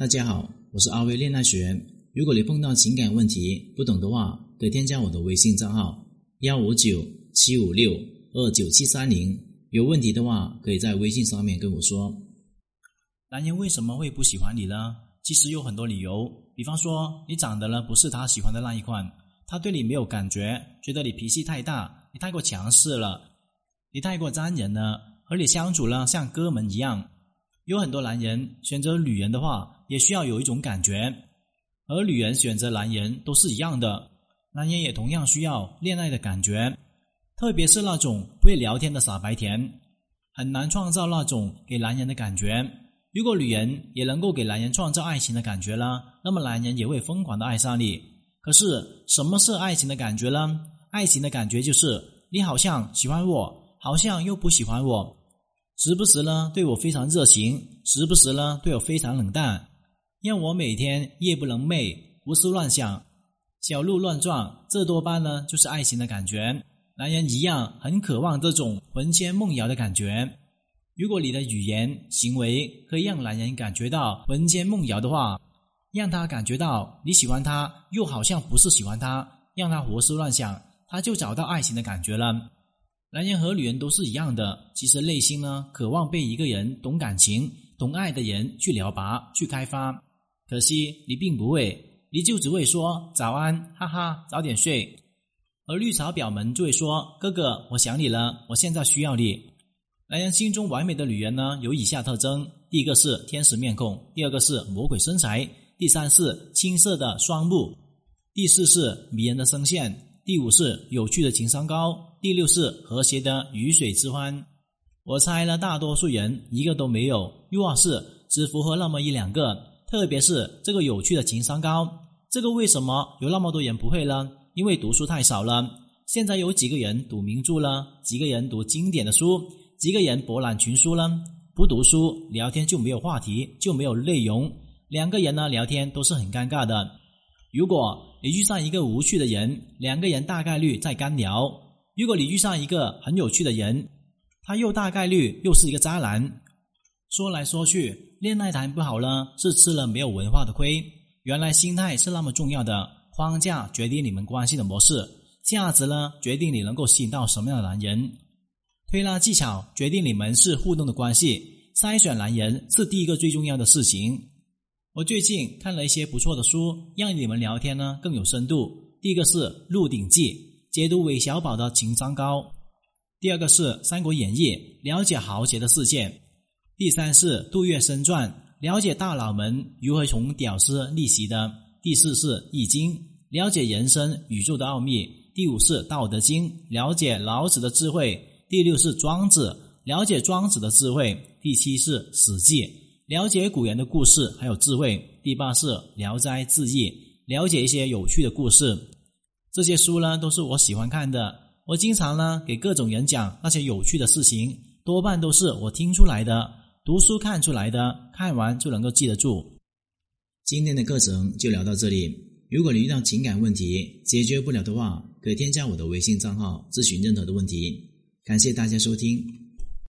大家好，我是阿威恋爱学。如果你碰到情感问题不懂的话，可以添加我的微信账号幺五九七五六二九七三零。有问题的话，可以在微信上面跟我说。男人为什么会不喜欢你呢？其实有很多理由，比方说你长得呢不是他喜欢的那一款，他对你没有感觉，觉得你脾气太大，你太过强势了，你太过粘人了，和你相处呢像哥们一样。有很多男人选择女人的话。也需要有一种感觉，而女人选择男人都是一样的，男人也同样需要恋爱的感觉，特别是那种不会聊天的傻白甜，很难创造那种给男人的感觉。如果女人也能够给男人创造爱情的感觉了，那么男人也会疯狂的爱上你。可是什么是爱情的感觉呢？爱情的感觉就是你好像喜欢我，好像又不喜欢我，时不时呢对我非常热情，时不时呢对我非常冷淡。让我每天夜不能寐，胡思乱想，小鹿乱撞，这多半呢就是爱情的感觉。男人一样很渴望这种魂牵梦绕的感觉。如果你的语言行为可以让男人感觉到魂牵梦绕的话，让他感觉到你喜欢他，又好像不是喜欢他，让他胡思乱想，他就找到爱情的感觉了。男人和女人都是一样的，其实内心呢渴望被一个人懂感情、懂爱的人去撩拔、去开发。可惜你并不会，你就只会说早安，哈哈，早点睡。而绿茶婊们就会说：“哥哥，我想你了，我现在需要你。”男人心中完美的女人呢，有以下特征：第一个是天使面孔，第二个是魔鬼身材，第三是青涩的双目，第四是迷人的声线，第五是有趣的情商高，第六是和谐的鱼水之欢。我猜了，大多数人一个都没有，又或是只符合那么一两个。特别是这个有趣的情商高，这个为什么有那么多人不会呢？因为读书太少了。现在有几个人读名著了？几个人读经典的书？几个人博览群书了？不读书，聊天就没有话题，就没有内容。两个人呢聊天都是很尴尬的。如果你遇上一个无趣的人，两个人大概率在干聊；如果你遇上一个很有趣的人，他又大概率又是一个渣男。说来说去，恋爱谈不好呢，是吃了没有文化的亏。原来心态是那么重要的，框架决定你们关系的模式，价值呢决定你能够吸引到什么样的男人，推拉技巧决定你们是互动的关系，筛选男人是第一个最重要的事情。我最近看了一些不错的书，让你们聊天呢更有深度。第一个是《鹿鼎记》，解读韦小宝的情商高；第二个是《三国演义》，了解豪杰的世界。第三是杜月笙传，了解大佬们如何从屌丝逆袭的；第四是易经，了解人生宇宙的奥秘；第五是道德经，了解老子的智慧；第六是庄子，了解庄子的智慧；第七是史记，了解古人的故事还有智慧；第八是聊斋志异，了解一些有趣的故事。这些书呢，都是我喜欢看的。我经常呢给各种人讲那些有趣的事情，多半都是我听出来的。读书看出来的，看完就能够记得住。今天的课程就聊到这里。如果你遇到情感问题解决不了的话，可以添加我的微信账号咨询任何的问题。感谢大家收听。